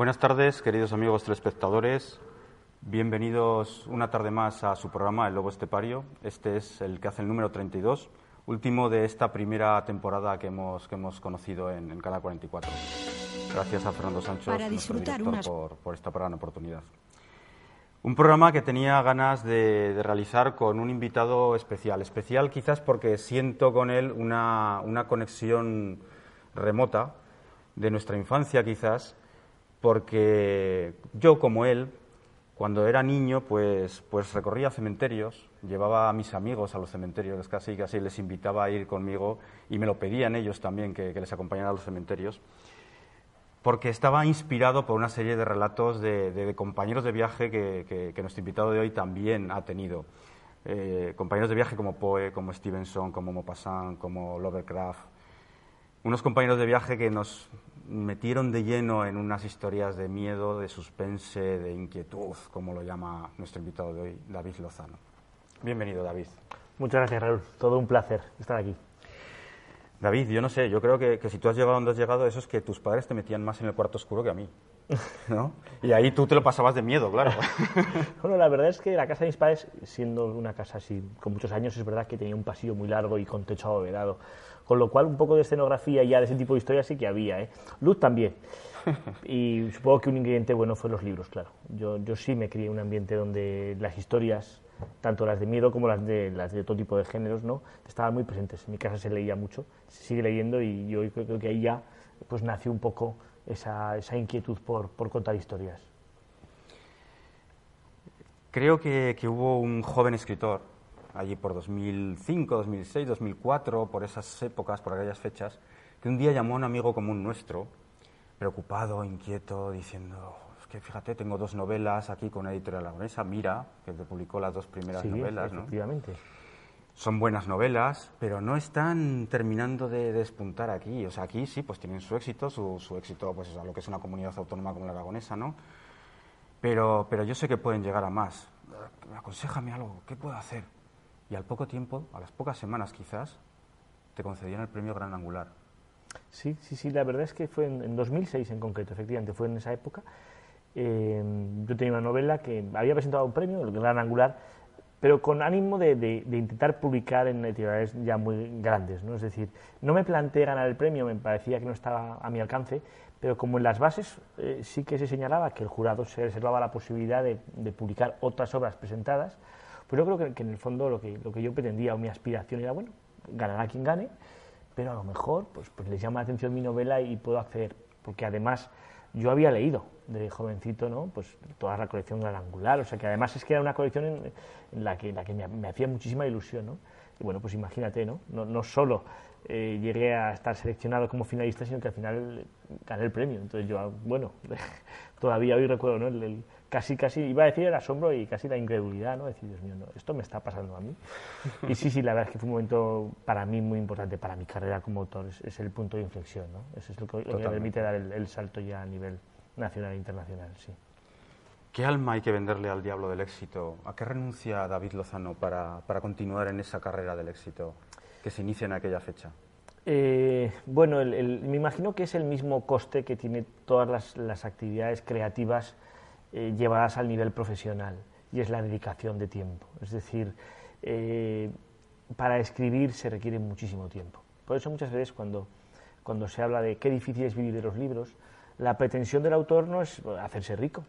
Buenas tardes, queridos amigos telespectadores. Bienvenidos una tarde más a su programa El Lobo Estepario. Este es el que hace el número 32, último de esta primera temporada que hemos, que hemos conocido en, en Canal 44. Gracias a Fernando Sancho, nuestro director, unas- por, por esta gran oportunidad. Un programa que tenía ganas de, de realizar con un invitado especial. Especial quizás porque siento con él una, una conexión remota de nuestra infancia quizás, porque yo como él, cuando era niño, pues, pues recorría cementerios, llevaba a mis amigos a los cementerios, casi casi les invitaba a ir conmigo y me lo pedían ellos también que, les acompañara a los cementerios porque estaba inspirado por una serie de relatos de, compañeros de viaje que nuestro invitado de hoy también ha tenido. Eh, compañeros de viaje como Poe, como Stevenson, como Maupassant, como Lovecraft. Unos compañeros de viaje que nos metieron de lleno en unas historias de miedo, de suspense, de inquietud, como lo llama nuestro invitado de hoy, David Lozano. Bienvenido, David. Muchas gracias, Raúl. Todo un placer estar aquí. David, yo no sé, yo creo que, que si tú has llegado donde has llegado, eso es que tus padres te metían más en el cuarto oscuro que a mí. ¿no? Y ahí tú te lo pasabas de miedo, claro. Bueno, la verdad es que la casa de mis padres, siendo una casa así con muchos años, es verdad que tenía un pasillo muy largo y con techo abovedado. Con lo cual, un poco de escenografía ya de ese tipo de historias sí que había. ¿eh? Luz también. Y supongo que un ingrediente bueno fue los libros, claro. Yo, yo sí me crié en un ambiente donde las historias, tanto las de miedo como las de, las de todo tipo de géneros, ¿no? estaban muy presentes. En mi casa se leía mucho, se sigue leyendo y yo creo creo que ahí ya pues, nació un poco esa, esa inquietud por, por contar historias. Creo que, que hubo un joven escritor, allí por 2005, 2006, 2004, por esas épocas, por aquellas fechas, que un día llamó a un amigo común nuestro, preocupado, inquieto, diciendo, es que fíjate, tengo dos novelas aquí con una editorial aragonesa, Mira, que te publicó las dos primeras Sí, novelas, ¿no? efectivamente. son buenas novelas, pero no están terminando de despuntar aquí. O sea, aquí sí, pues tienen su éxito, su, su éxito, pues a lo que es una comunidad autónoma como la aragonesa, ¿no? Pero, pero yo sé que pueden llegar a más. Aconsejame algo, ¿qué puedo hacer? Y al poco tiempo, a las pocas semanas quizás, te concedían el premio Gran Angular. Sí, sí, sí, la verdad es que fue en, en 2006 en concreto, efectivamente, fue en esa época. Eh, yo tenía una novela que había presentado un premio, el Gran Angular, pero con ánimo de, intentar publicar en editoriales ya muy grandes, ¿no? Es decir, no me planteé ganar el premio, me parecía que no estaba a mi alcance, pero como en las bases eh, sí que se señalaba que el jurado se reservaba la posibilidad de publicar otras obras presentadas, pues yo creo que, en el fondo lo que, lo que yo pretendía o mi aspiración era, bueno, ganará quien gane, pero a lo mejor pues, pues les llama la atención mi novela y puedo acceder, porque además yo había leído de jovencito ¿no? pues toda la colección Gran Angular, o sea que además es que era una colección en, la que, me, hacía muchísima ilusión. ¿no? Y bueno, pues imagínate, ¿no? No, no solo eh, llegué a estar seleccionado como finalista, sino que al final gané el premio. Entonces yo, bueno, todavía hoy recuerdo, ¿no? El- casi, casi, iba a decir el asombro y casi la incredulidad, ¿no? Decir, Dios mío, no, esto me está pasando a mí. Y sí, sí, la verdad es que fue un momento para mí muy importante, para mi carrera como autor, es, es el punto de inflexión, ¿no? Eso es lo que, lo que me permite dar el, el salto ya a nivel nacional e internacional, sí. ¿Qué alma hay que venderle al diablo del éxito? ¿A qué renuncia David Lozano para, para continuar en esa carrera del éxito que se inicia en aquella fecha? Eh, bueno, el- el- me imagino que es el mismo coste que tiene todas las, las actividades creativas eh, llevadas al nivel profesional, y es la dedicación de tiempo. Es decir, eh, para escribir se requiere muchísimo tiempo. Por eso muchas veces cuando, cuando se habla de qué difícil es vivir de los libros, la pretensión del autor no es hacerse rico.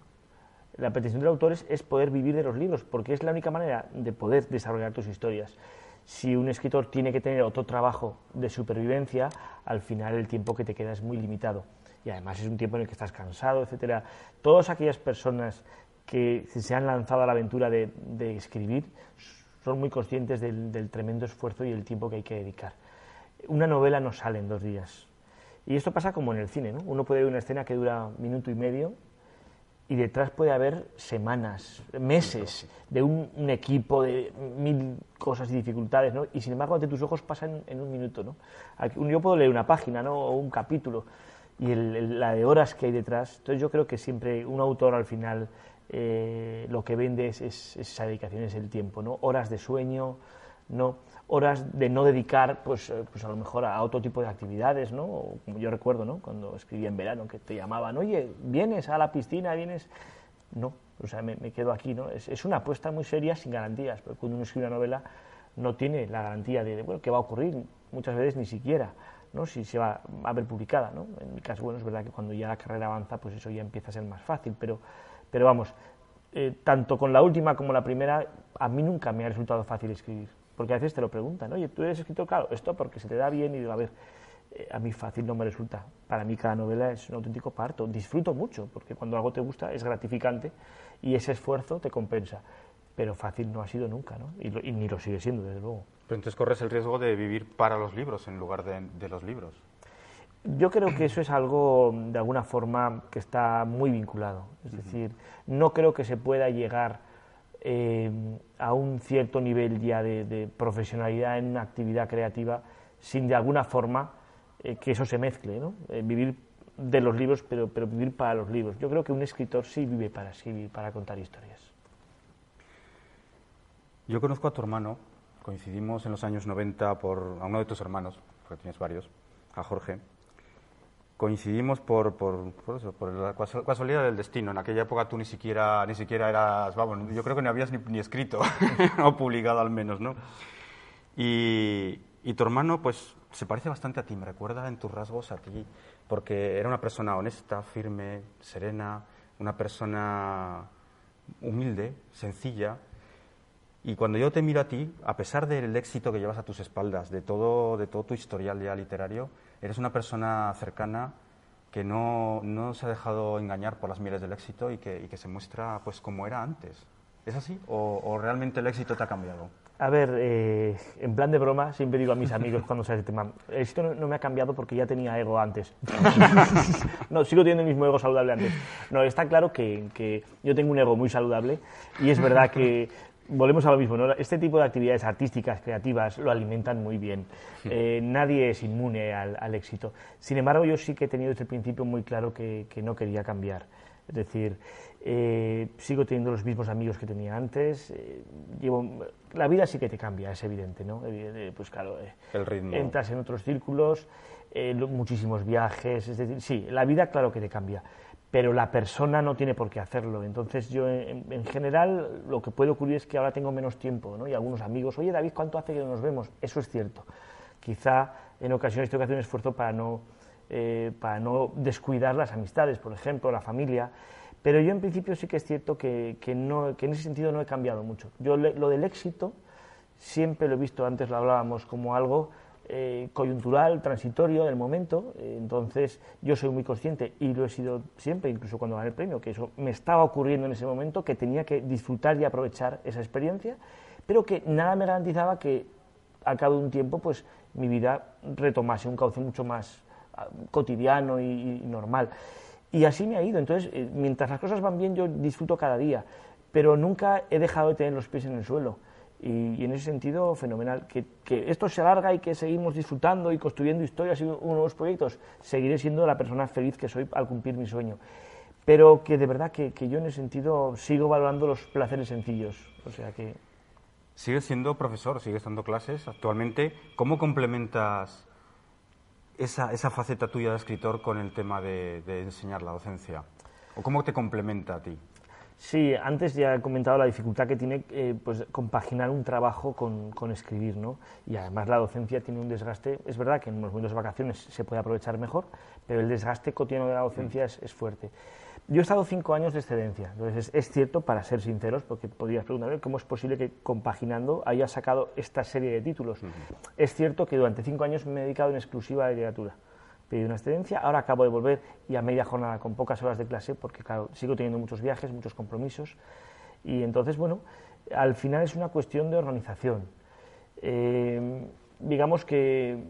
La pretensión del autor es, es poder vivir de los libros, porque es la única manera de poder desarrollar tus historias. Si un escritor tiene que tener otro trabajo de supervivencia, al final el tiempo que te queda es muy limitado. Y además es un tiempo en el que estás cansado, etcétera. Todas aquellas personas que se han lanzado a la aventura de, escribir son muy conscientes del, del tremendo esfuerzo y el tiempo que hay que dedicar. Una novela no sale en dos días. Y esto pasa como en el cine, ¿no? Uno puede ver una escena que dura minuto y medio y detrás puede haber semanas, meses de un, equipo, de mil cosas y dificultades, ¿no? Y sin embargo, ante tus ojos pasan en un minuto, ¿no? Yo puedo leer una página, ¿no? O un capítulo, y el- la de horas que hay detrás. Entonces yo creo que siempre un autor al final eh, lo que vende es, es- es esa dedicación, es el tiempo, ¿no? Horas de sueño, ¿no? horas de no dedicar, pues, eh, pues a lo mejor a otro tipo de actividades, ¿no? como yo recuerdo, ¿no? Cuando escribía en verano, que te llamaban, oye, ¿vienes a la piscina? ¿Vienes? No, o sea, me, quedo aquí, ¿no? Es, es, una apuesta muy seria sin garantías, porque cuando uno escribe una novela no tiene la garantía de, bueno, qué va a ocurrir, muchas veces ni siquiera, ¿no? Si se va a ver publicada, ¿no? En mi caso, bueno, es verdad que cuando ya la carrera avanza, pues eso ya empieza a ser más fácil, pero, pero vamos, eh, tanto con la última como la primera, a mí nunca me ha resultado fácil escribir porque a veces te lo preguntan, oye, tú eres escritor, claro, esto porque se te da bien y digo, a ver, eh, a mí fácil no me resulta. Para mí cada novela es un auténtico parto. Disfruto mucho, porque cuando algo te gusta es gratificante y ese esfuerzo te compensa. Pero fácil no ha sido nunca, ¿no? Y, ni lo sigue siendo, desde luego. Pero entonces corres el riesgo de vivir para los libros en lugar de, de los libros. Yo creo que eso es algo, de alguna forma, que está muy vinculado. Es decir, no creo que se pueda llegar eh, a un cierto nivel ya de, profesionalidad en una actividad creativa sin de alguna forma eh, que eso se mezcle, ¿no? Eh, vivir de los libros, pero, pero vivir para los libros. Yo creo que un escritor sí vive para escribir, para contar historias. Yo conozco a tu hermano, coincidimos en los años 90 por a uno de tus hermanos, porque tienes varios, a Jorge, coincidimos por, por, por, la casualidad del destino. En aquella época tú ni siquiera, ni siquiera eras, vamos, yo creo que no habías ni, escrito, o publicado al menos, ¿no? Y, y, tu hermano, pues, se parece bastante a ti, me recuerda en tus rasgos a ti, porque era una persona honesta, firme, serena, una persona humilde, sencilla. Y cuando yo te miro a ti, a pesar del éxito que llevas a tus espaldas, de todo, de todo tu historial ya literario, eres una persona cercana que no, no, se ha dejado engañar por las mieles del éxito y que, y que se muestra pues como era antes. ¿Es así? ¿O, realmente el éxito te ha cambiado? A ver, eh, en plan de broma, siempre digo a mis amigos cuando se hace tema, el éxito no, me ha cambiado porque ya tenía ego antes. no, sigo teniendo el mismo ego saludable antes. No, está claro que, que yo tengo un ego muy saludable y es verdad que volvemos a lo mismo, ¿no? Este tipo de actividades artísticas, creativas, lo alimentan muy bien. Eh, nadie es inmune al, éxito. Sin embargo, yo sí que he tenido desde el principio muy claro que, no quería cambiar. Es decir, eh, sigo teniendo los mismos amigos que tenía antes. Eh, llevo, la vida sí que te cambia, es evidente, ¿no? pues claro, el ritmo. entras en otros círculos, muchísimos viajes, es decir, sí, la vida claro que te cambia pero la persona no tiene por qué hacerlo. Entonces yo en, general lo que puede ocurrir es que ahora tengo menos tiempo ¿no? y algunos amigos, oye David, ¿cuánto hace que no nos vemos? Eso es cierto. Quizá en ocasiones tengo que hacer un esfuerzo para no, eh, para no descuidar las amistades, por ejemplo, la familia, pero yo en principio sí que es cierto que, que, no, que en ese sentido no he cambiado mucho. Yo lo del éxito siempre lo he visto, antes lo hablábamos, como algo eh, coyuntural, transitorio del momento. Eh, entonces, yo soy muy consciente, y lo he sido siempre, incluso cuando gané el premio, que eso me estaba ocurriendo en ese momento, que tenía que disfrutar y aprovechar esa experiencia, pero que nada me garantizaba que al cabo de un tiempo, pues mi vida retomase un cauce mucho más ah, cotidiano y, normal. Y así me ha ido. Entonces, eh, mientras las cosas van bien, yo disfruto cada día, pero nunca he dejado de tener los pies en el suelo. Y, en ese sentido, fenomenal. Que, esto se alarga y que seguimos disfrutando y construyendo historias y nuevos proyectos, seguiré siendo la persona feliz que soy al cumplir mi sueño. Pero que de verdad que, yo en ese sentido sigo valorando los placeres sencillos. O sea que... Sigues siendo profesor, sigues dando clases actualmente. ¿Cómo complementas esa, esa faceta tuya de escritor con el tema de, de enseñar la docencia? ¿O cómo te complementa a ti? Sí, antes ya he comentado la dificultad que tiene eh, pues, compaginar un trabajo con, con, escribir, ¿no? Y además la docencia tiene un desgaste, es verdad que en los momentos de vacaciones se puede aprovechar mejor, pero el desgaste cotidiano de la docencia es, es fuerte. Yo he estado cinco años de excedencia, entonces es, cierto, para ser sinceros, porque podrías preguntarme cómo es posible que compaginando haya sacado esta serie de títulos. Es cierto que durante cinco años me he dedicado en exclusiva a la literatura pedí una excedencia, ahora acabo de volver y a media jornada con pocas horas de clase, porque claro, sigo teniendo muchos viajes, muchos compromisos, y entonces, bueno, al final es una cuestión de organización. Eh, digamos que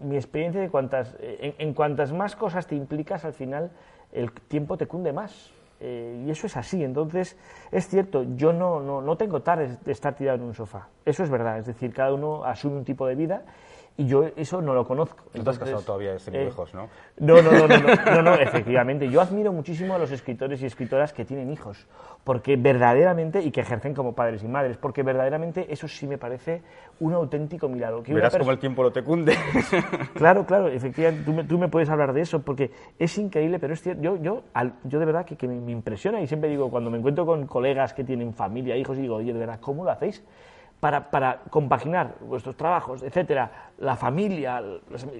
mi experiencia de cuantas, en, cuantas más cosas te implicas, al final el tiempo te cunde más. Eh, y eso es así. Entonces, es cierto, yo no, no, no tengo tardes de estar tirado en un sofá. Eso es verdad. Es decir, cada uno asume un tipo de vida y yo eso no lo conozco. No te has casado todavía sin eh, hijos, ¿no? No, no, no, no, no, no, efectivamente. Yo admiro muchísimo a los escritores y escritoras que tienen hijos, porque verdaderamente, y que ejercen como padres y madres, porque verdaderamente eso sí me parece un auténtico milagro. Que Verás cómo el tiempo lo te cunde. Claro, claro, efectivamente, tú me, puedes hablar de eso, porque es increíble, pero es cierto, yo, yo, yo de verdad que, que me impresiona y siempre digo, cuando me encuentro con colegas que tienen familia, hijos, y digo, oye, de verdad, ¿cómo lo hacéis? Para, para compaginar vuestros trabajos, etcétera, la familia,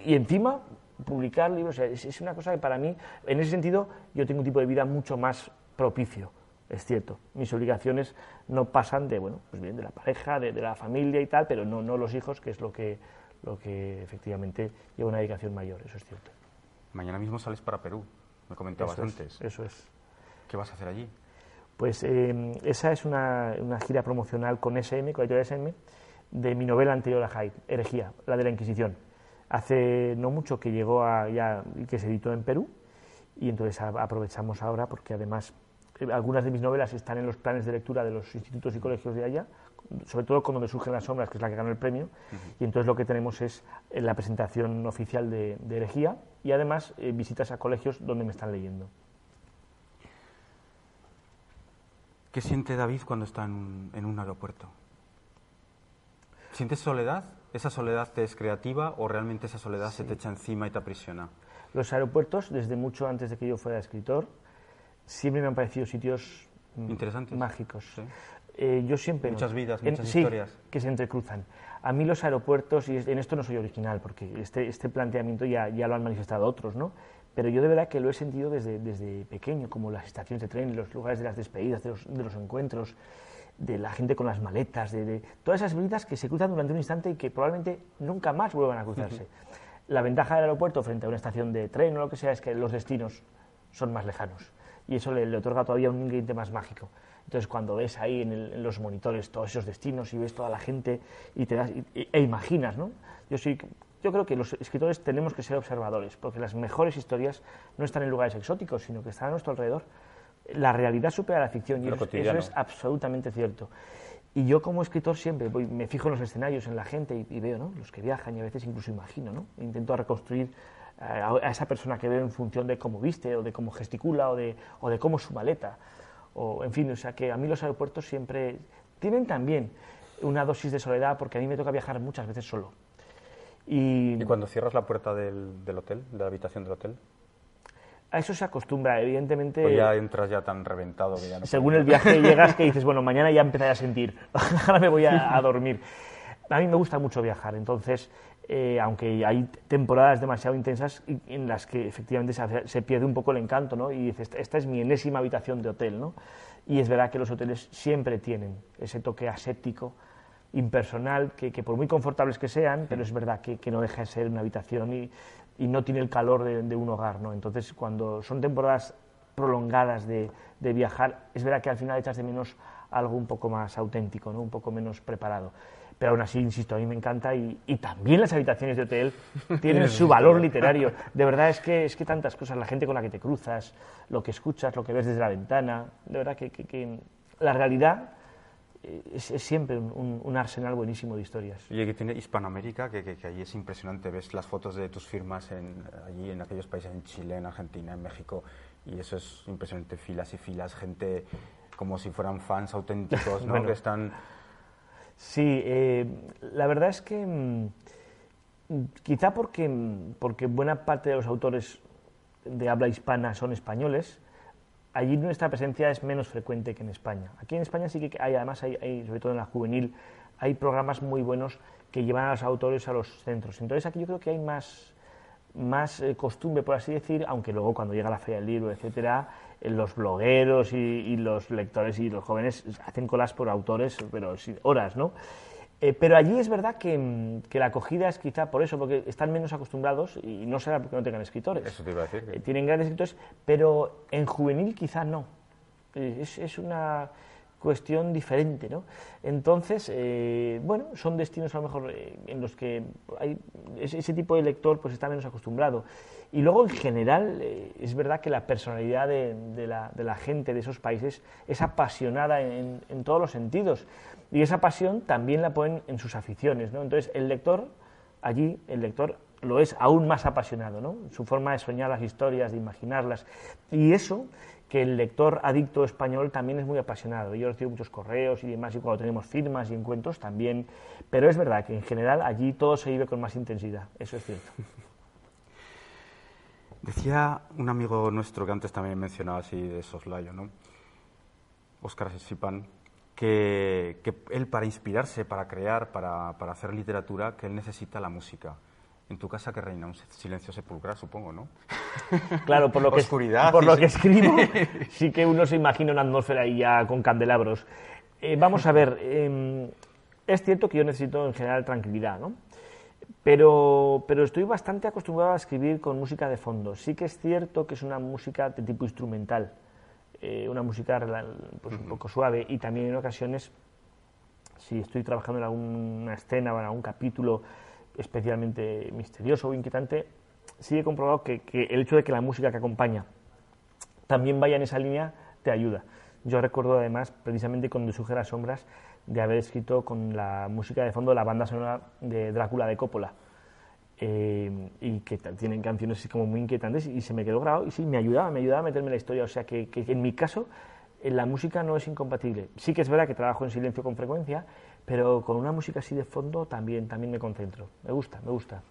y encima publicar libros. es, una cosa que para mí, en ese sentido, yo tengo un tipo de vida mucho más propicio, es cierto. Mis obligaciones no pasan de, bueno, pues bien, de la pareja, de, la familia y tal, pero no, no los hijos, que es lo que, lo que efectivamente lleva una dedicación mayor, eso es cierto. Mañana mismo sales para Perú, me comentabas antes. eso es. ¿Qué vas a hacer allí? Pues eh, esa es una, gira promocional con SM, con la editorial SM, de mi novela anterior a Hyde, Herejía, la de la Inquisición. Hace no mucho que llegó a, ya, que se editó en Perú, y entonces aprovechamos ahora porque además eh, algunas de mis novelas están en los planes de lectura de los institutos y colegios de allá, sobre todo con donde surgen las sombras, que es la que ganó el premio, y entonces lo que tenemos es eh, la presentación oficial de, Herejía y además visitas a colegios donde me están leyendo. ¿Qué siente David cuando está en un, aeropuerto? ¿Sientes soledad? ¿Esa soledad te es creativa o realmente esa soledad se te echa encima y te aprisiona? Los aeropuertos, desde mucho antes de que yo fuera escritor, siempre me han parecido sitios mm, Interesantes. mágicos. Eh, yo siempre muchas vidas, muchas historias que se entrecruzan. A mí los aeropuertos y en esto no soy original porque este, este planteamiento ya, ya lo han manifestado otros, ¿no? Pero yo de verdad que lo he sentido desde, desde pequeño, como las estaciones de tren, los lugares de las despedidas, de los, de los encuentros, de la gente con las maletas, de, todas esas vidas que se cruzan durante un instante y que probablemente nunca más vuelvan a cruzarse. La ventaja del aeropuerto frente a una estación de tren o lo que sea es que los destinos son más lejanos y eso le, otorga todavía un ingrediente más mágico. Entonces, cuando ves ahí en, los monitores todos esos destinos y ves toda la gente y te das, e imaginas, ¿no? Yo soy yo creo que los escritores tenemos que ser observadores, porque las mejores historias no están en lugares exóticos, sino que están a nuestro alrededor. La realidad supera la ficción y eso, es absolutamente cierto. Y yo como escritor siempre me fijo en los escenarios, en la gente y, veo ¿no? los que viajan y a veces incluso imagino, ¿no? intento reconstruir eh, a, esa persona que veo en función de cómo viste o de cómo gesticula o de, o de cómo su maleta. O, en fin, o sea que a mí los aeropuertos siempre tienen también una dosis de soledad porque a mí me toca viajar muchas veces solo. Y, cuando cierras la puerta del, del, hotel, de la habitación del hotel? A eso se acostumbra, evidentemente. O ya entras ya tan reventado que ya no Según el viaje llegas que dices, bueno, mañana ya empezaré a sentir, ahora me voy a, dormir. A mí me gusta mucho viajar, entonces, eh, aunque hay temporadas demasiado intensas en las que efectivamente se, se, pierde un poco el encanto, ¿no? Y dices, esta es mi enésima habitación de hotel, ¿no? Y es verdad que los hoteles siempre tienen ese toque aséptico, impersonal, que, por muy confortables que sean, pero es verdad que, no deja de ser una habitación y, no tiene el calor de, un hogar. ¿no? Entonces, cuando son temporadas prolongadas de, viajar, es verdad que al final echas de menos algo un poco más auténtico, ¿no? un poco menos preparado. Pero aún así, insisto, a mí me encanta y, también las habitaciones de hotel tienen su valor literario. De verdad es que, es que tantas cosas, la gente con la que te cruzas, lo que escuchas, lo que ves desde la ventana, de verdad que, que la realidad es, siempre un, arsenal buenísimo de historias. Y que tiene Hispanoamérica, que, que, ahí es impresionante. Ves las fotos de tus firmas en, allí en aquellos países, en Chile, en Argentina, en México, y eso es impresionante. Filas y filas, gente como si fueran fans auténticos, ¿no? que están... Sí, eh, la verdad es que mm, quizá porque, porque buena parte de los autores de habla hispana son españoles, allí nuestra presencia es menos frecuente que en España. Aquí en España sí que hay, además, sobre todo en la juvenil, hay programas muy buenos que llevan a los autores a los centros. Entonces aquí yo creo que hay más, más eh, costumbre, por así decir, aunque luego cuando llega la Feria del Libro, etcétera, eh, los blogueros y, los lectores y los jóvenes hacen colas por autores, pero horas, ¿no? Eh, pero allí es verdad mm, que, la acogida es quizá por eso, porque están menos acostumbrados y no será porque no tengan escritores. Eso te iba a decir. Eh, tienen grandes escritores, pero en juvenil quizá no. Eh, es, una cuestión diferente, ¿no? Entonces, bueno, son destinos a lo mejor en los que hay ese, tipo de lector pues está menos acostumbrado. Y luego, en general, es verdad que la personalidad de, la, gente de esos países es apasionada en, todos los sentidos. Y esa pasión también la ponen en sus aficiones. ¿no? Entonces, el lector allí el lector lo es aún más apasionado, ¿no? Su forma de soñar las historias, de imaginarlas. Y eso, que el lector adicto español también es muy apasionado. Yo recibo muchos correos y demás, y cuando tenemos firmas y encuentros también. Pero es verdad que en general allí todo se vive con más intensidad, eso es cierto. Decía un amigo nuestro que antes también mencionaba así de soslayo, ¿no? Óscar Sipan, que, él para inspirarse, para crear, para, para hacer literatura, que él necesita la música. En tu casa que reina un silencio sepulcral, supongo, ¿no? Claro, por lo que, Oscuridad, por sí, lo sí. que escribo, sí que uno se imagina una atmósfera ahí ya con candelabros. Eh, vamos a ver, eh, es cierto que yo necesito en general tranquilidad, ¿no? Pero, pero estoy bastante acostumbrado a escribir con música de fondo. Sí que es cierto que es una música de tipo instrumental, eh, una música pues, un poco suave y también en ocasiones, si estoy trabajando en alguna escena o en algún capítulo especialmente misterioso o inquietante, sí he comprobado que, el hecho de que la música que acompaña también vaya en esa línea te ayuda. Yo recuerdo además, precisamente cuando Suje las sombras, de haber escrito con la música de fondo la banda sonora de Drácula de Coppola. Eh, y que tienen canciones como muy inquietantes y se me quedó grabado y sí, me ayudaba, me ayudaba a meterme en la historia. O sea que, que en mi caso eh, la música no es incompatible. Sí que es verdad que trabajo en silencio con frecuencia, pero con una música así de fondo también, también me concentro. Me gusta, me gusta.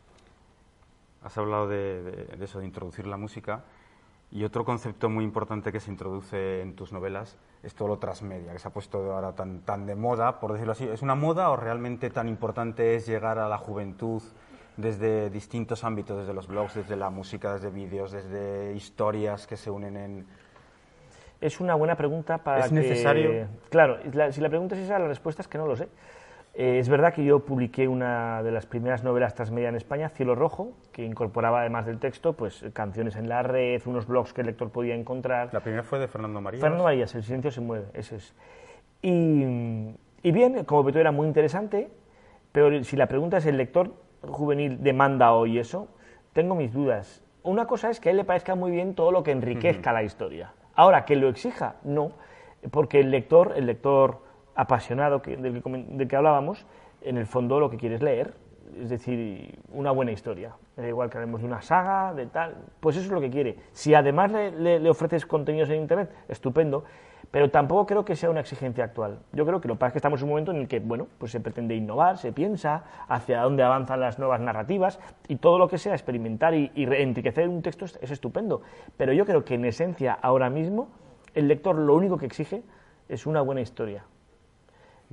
Has hablado de, de- de eso, de introducir la música. Y otro concepto muy importante que se introduce en tus novelas es todo lo transmedia, que se ha puesto ahora tan, tan de moda, por decirlo así. ¿Es una moda o realmente tan importante es llegar a la juventud desde distintos ámbitos, desde los blogs, desde la música, desde vídeos, desde historias que se unen en... Es una buena pregunta para ¿Es que- necesario? Claro, la- si la pregunta es esa, la respuesta es que no lo sé. Eh, es verdad que yo publiqué una de las primeras novelas transmedia en España, Cielo Rojo, que incorporaba además del texto, pues canciones en la red, unos blogs que el lector podía encontrar. La primera fue de Fernando María. Fernando Marías, El silencio se mueve, ese es. Y, y bien, como veto era muy interesante, pero si la pregunta es el lector juvenil demanda hoy eso, tengo mis dudas. Una cosa es que a él le parezca muy bien todo lo que enriquezca la historia. Ahora, que lo exija, no, porque el lector, el lector apasionado que, del, que, del que hablábamos, en el fondo lo que quiere es leer, es decir, una buena historia. Da igual que hablemos de una saga, de tal, pues eso es lo que quiere. Si además le, le- ofreces contenidos en Internet, estupendo, pero tampoco creo que sea una exigencia actual. Yo creo que lo que pasa es que estamos en un momento en el que, bueno, pues se pretende innovar, se piensa hacia dónde avanzan las nuevas narrativas y todo lo que sea experimentar y, y enriquecer un texto es estupendo. Pero yo creo que en esencia, ahora mismo, el lector lo único que exige es una buena historia.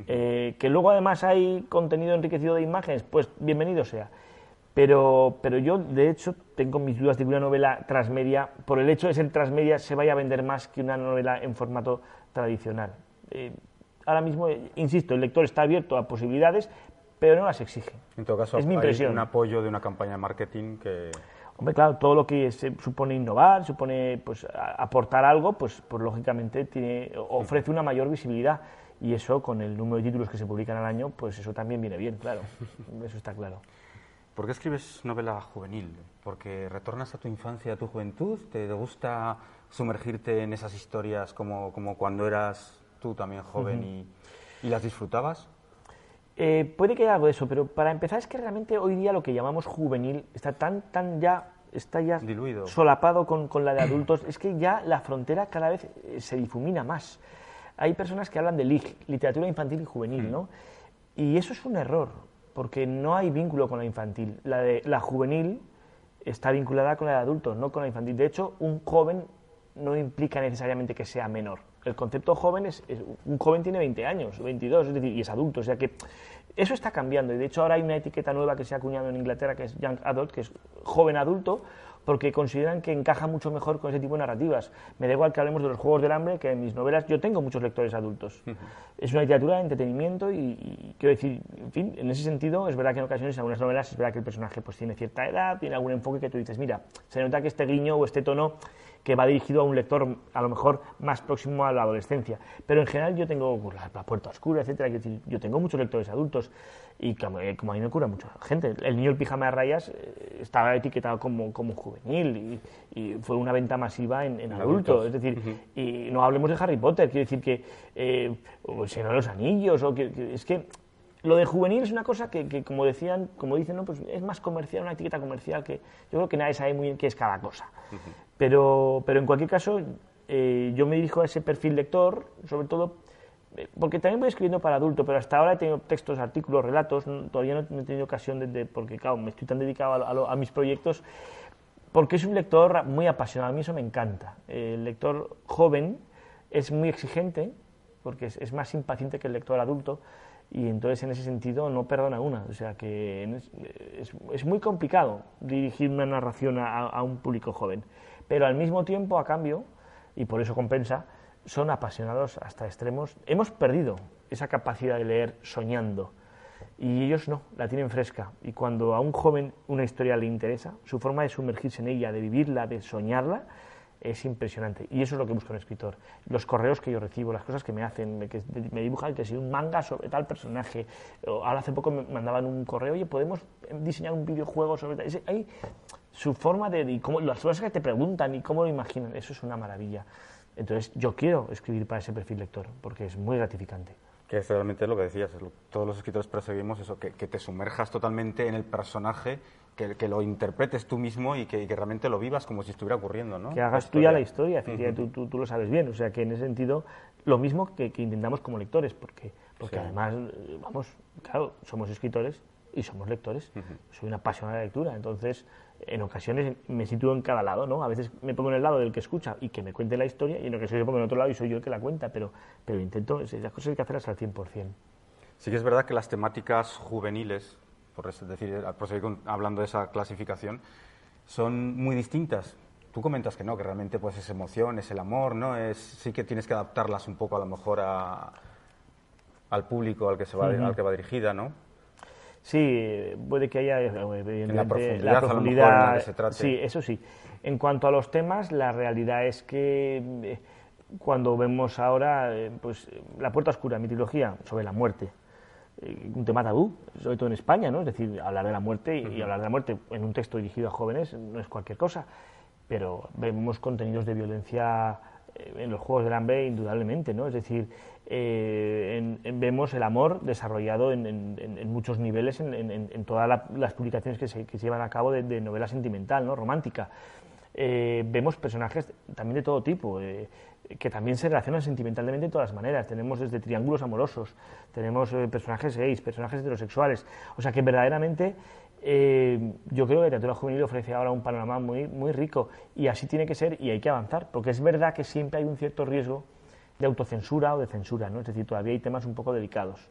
Eh, que luego además hay contenido enriquecido de imágenes, pues bienvenido sea. Pero, pero yo, de hecho, tengo mis dudas de que una novela transmedia, por el hecho de ser transmedia, se vaya a vender más que una novela en formato tradicional. Eh, ahora mismo, eh, insisto, el lector está abierto a posibilidades, pero no las exige. En todo caso, Es mi hay impresión. un apoyo de una campaña de marketing que... Hombre, claro, todo lo que se supone innovar, supone pues, a- aportar algo, pues, pues lógicamente tiene, ofrece una mayor visibilidad. Y eso, con el número de títulos que se publican al año, pues eso también viene bien, claro. Eso está claro. ¿Por qué escribes novela juvenil? ¿Porque retornas a tu infancia, a tu juventud? ¿Te gusta sumergirte en esas historias como, como cuando eras tú también joven y, y las disfrutabas? Eh, puede que haya algo de eso, pero para empezar es que realmente hoy día lo que llamamos juvenil está tan, tan ya, está ya Diluido. solapado con, con la de adultos, es que ya la frontera cada vez eh, se difumina más. Hay personas que hablan de LIG, literatura infantil y juvenil, ¿no? Y eso es un error, porque no hay vínculo con la infantil. La, de, la juvenil está vinculada con la de adultos, no con la infantil. De hecho, un joven no implica necesariamente que sea menor. El concepto joven es, es- un joven tiene 20 años, 22, es decir, y es adulto, o sea que eso está cambiando y de hecho ahora hay una etiqueta nueva que se ha acuñado en Inglaterra que es young adult, que es joven adulto, porque consideran que encaja mucho mejor con ese tipo de narrativas. Me da igual que hablemos de los Juegos del Hambre, que en mis novelas yo tengo muchos lectores adultos. Es una literatura de entretenimiento y, y quiero decir, en fin, en ese sentido es verdad que en ocasiones en algunas novelas es verdad que el personaje pues tiene cierta edad, tiene algún enfoque que tú dices, mira, se nota que este guiño o este tono que va dirigido a un lector a lo mejor más próximo a la adolescencia. Pero en general yo tengo pues, la, la puerta oscura, etcétera, quiero decir, yo tengo muchos lectores adultos y como, como a mí me ocurre a mucha gente. El niño el pijama de rayas eh, estaba etiquetado como, como juvenil y, y fue una venta masiva en, en adulto. adultos. Es decir, y no hablemos de Harry Potter, quiero decir que, eh, o el Señor de los Anillos, o que, que- es que lo de juvenil es una cosa que, como decían, como dicen, ¿no? pues es más comercial, una etiqueta comercial que yo creo que nadie sabe muy bien qué es cada cosa. pero, pero en cualquier caso, eh, yo me dirijo a ese perfil lector, sobre todo porque también voy escribiendo para adultos, pero hasta ahora he tenido textos, artículos, relatos, todavía no, he tenido ocasión de, porque claro, me estoy tan dedicado a, a, mis proyectos, porque es un lector muy apasionado, a mí eso me encanta. El lector joven es muy exigente, porque es, más impaciente que el lector adulto, y entonces en ese sentido no perdona una. O sea que es, es muy complicado dirigir una narración a, a, un público joven. Pero al mismo tiempo, a cambio, y por eso compensa, son apasionados hasta extremos. Hemos perdido esa capacidad de leer soñando y ellos no, la tienen fresca. Y cuando a un joven una historia le interesa, su forma de sumergirse en ella, de vivirla, de soñarla, es impresionante. Y eso es lo que busca un escritor. Los correos que yo recibo, las cosas que me hacen, que me dibujan que si un manga sobre tal personaje. Ahora hace poco me mandaban un correo, oye, podemos diseñar un videojuego sobre tal. Su forma de, y cómo, las cosas que te preguntan y cómo lo imaginan, eso es una maravilla. Entonces yo quiero escribir para ese perfil lector, porque es muy gratificante. Que es realmente lo que decías, todos los escritores perseguimos eso, que, te sumerjas totalmente en el personaje, que, lo interpretes tú mismo y que, realmente lo vivas como si estuviera ocurriendo, ¿no? Que hagas tuya la historia, tú, lo sabes bien, o sea que en ese sentido lo mismo que, intentamos como lectores, porque, porque además, vamos, claro, somos escritores y somos lectores, soy una apasionada de lectura, entonces en ocasiones me sitúo en cada lado, ¿no? A veces me pongo en el lado del que escucha y que me cuente la historia, y en ocasiones me pongo en otro lado y soy yo el que la cuenta, pero, pero intento, esas cosas hay que hacerlas al 100%. Sí que es verdad que las temáticas juveniles, por decir, por seguir hablando de esa clasificación, son muy distintas. Tú comentas que no, que realmente pues es emoción, es el amor, ¿no? Es, sí que tienes que adaptarlas un poco a lo mejor a, al público al que, se va, al que va dirigida, ¿no? Sí, puede que haya evidentemente, la profundidad, la profundidad se trate. sí, eso sí. En cuanto a los temas, la realidad es que eh, cuando vemos ahora, eh, pues la puerta oscura, mi trilogía sobre la muerte, eh, un tema tabú, sobre todo en España, ¿no? Es decir, hablar de la muerte y, hablar de la muerte en un texto dirigido a jóvenes no es cualquier cosa, pero vemos contenidos de violencia en los Juegos del Hambre indudablemente, ¿no? Es decir, eh, vemos el amor desarrollado en, muchos niveles en, todas las publicaciones que se, llevan a cabo de, novela sentimental, ¿no? romántica. Eh, vemos personajes también de todo tipo, eh, que también se relacionan sentimentalmente de todas maneras. Tenemos desde triángulos amorosos, tenemos personajes gays, personajes heterosexuales. O sea que verdaderamente yo creo que la literatura juvenil ofrece ahora un panorama muy, muy rico y así tiene que ser y hay que avanzar, porque es verdad que siempre hay un cierto riesgo de autocensura o de censura, ¿no? Es decir, todavía hay temas un poco delicados.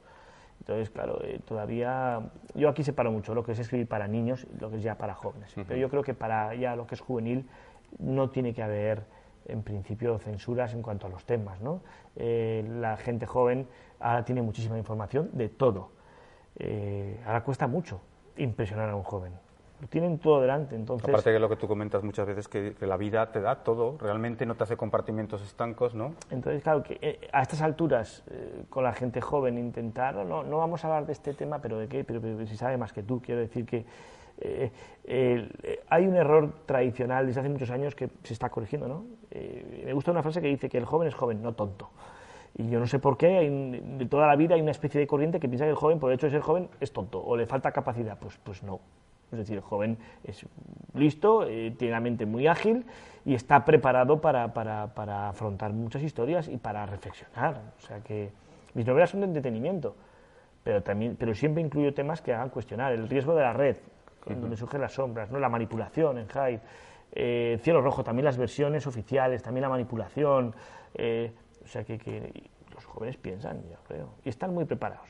Entonces, claro, eh, todavía yo aquí separo mucho lo que es escribir para niños y lo que es ya para jóvenes. Pero yo creo que para ya lo que es juvenil no tiene que haber en principio censuras en cuanto a los temas, ¿no? Eh, la gente joven ahora tiene muchísima información de todo. Eh, ahora cuesta mucho impresionar a un joven lo tienen todo delante. Entonces, Aparte de lo que tú comentas muchas veces, que, la vida te da todo, realmente no te hace compartimentos estancos, ¿no? Entonces, claro, que eh, a estas alturas, eh, con la gente joven, intentar, no, no vamos a hablar de este tema, pero de qué, pero, si sabe más que tú, quiero decir que eh, hay un error tradicional desde hace muchos años que se está corrigiendo, ¿no? me gusta una frase que dice que el joven es joven, no tonto. Y yo no sé por qué, de toda la vida hay una especie de corriente que piensa que el joven, por el hecho de ser joven, es tonto o le falta capacidad. Pues, pues no, es decir, el joven es listo, eh, tiene la mente muy ágil y está preparado para, para, para, afrontar muchas historias y para reflexionar. O sea que mis novelas son de entretenimiento, pero, también, pero siempre incluyo temas que hagan cuestionar. El riesgo de la red, donde surgen las sombras, ¿no? la manipulación en Hyde, eh, Cielo Rojo, también las versiones oficiales, también la manipulación. Eh, o sea que, los jóvenes piensan, yo creo, y están muy preparados.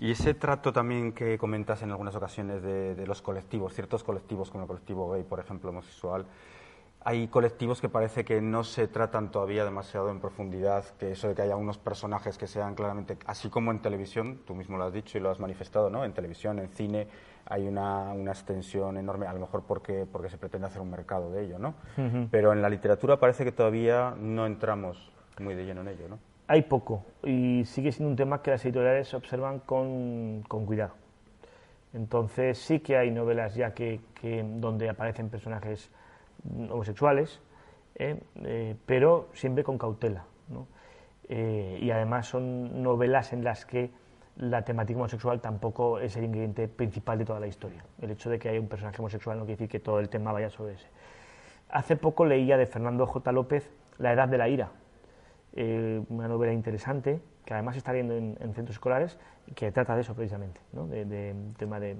Y ese trato también que comentas en algunas ocasiones de, los colectivos, ciertos colectivos como el colectivo gay, por ejemplo, homosexual, hay colectivos que parece que no se tratan todavía demasiado en profundidad, que eso de que haya unos personajes que sean claramente, así como en televisión, tú mismo lo has dicho y lo has manifestado, ¿no? En televisión, en cine, hay una, una extensión enorme, a lo mejor porque, porque se pretende hacer un mercado de ello, ¿no? Pero en la literatura parece que todavía no entramos muy de lleno en ello, ¿no? hay poco y sigue siendo un tema que las editoriales observan con, cuidado. Entonces sí que hay novelas ya que, donde aparecen personajes homosexuales, ¿eh? Eh, pero siempre con cautela. Eh, y además son novelas en las que la temática homosexual tampoco es el ingrediente principal de toda la historia. El hecho de que haya un personaje homosexual no quiere decir que todo el tema vaya sobre ese. Hace poco leía de Fernando J. López La Edad de la Ira, eh, una novela interesante que además está viendo en, centros escolares que trata de eso precisamente, ¿no? de, tema de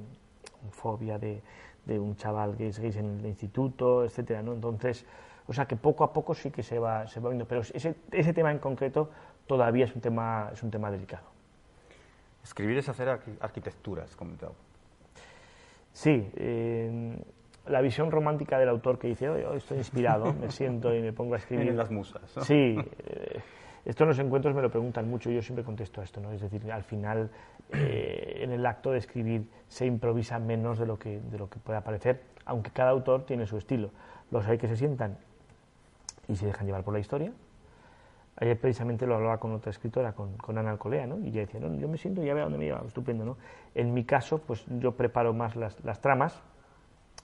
fobia, de, un chaval que es en el instituto, etcétera, ¿no? Entonces, o sea que poco a poco sí que se va, se va viendo, pero ese, ese tema en concreto todavía es un tema, es un tema delicado. Escribir es hacer arquitectura, has comentado. Sí, eh, la visión romántica del autor que dice, hoy, estoy inspirado, me siento y me pongo a escribir. En las musas. Sí, eh, esto en los encuentros me lo preguntan mucho y yo siempre contesto a esto, ¿no? Es decir, al final, eh, en el acto de escribir se improvisa menos de lo, que, de lo que puede parecer, aunque cada autor tiene su estilo. Los hay que se sientan y se dejan llevar por la historia, Ayer precisamente lo hablaba con otra escritora, con, Ana Alcolea, ¿no? y ella decía, no, yo me siento y ya veo dónde me lleva, estupendo. ¿no? En mi caso, pues yo preparo más las, las tramas,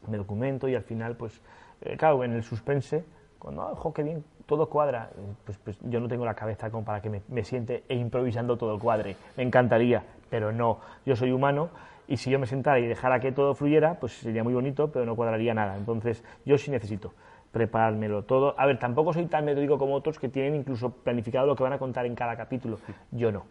me documento y al final, pues, eh, claro, en el suspense, cuando, ah, ojo, qué bien, todo cuadra, pues, pues yo no tengo la cabeza como para que me, me siente e improvisando todo el cuadre. Me encantaría, pero no, yo soy humano y si yo me sentara y dejara que todo fluyera, pues sería muy bonito, pero no cuadraría nada. Entonces, yo sí necesito preparármelo todo. A ver, tampoco soy tan metódico como otros que tienen incluso planificado lo que van a contar en cada capítulo. Yo no.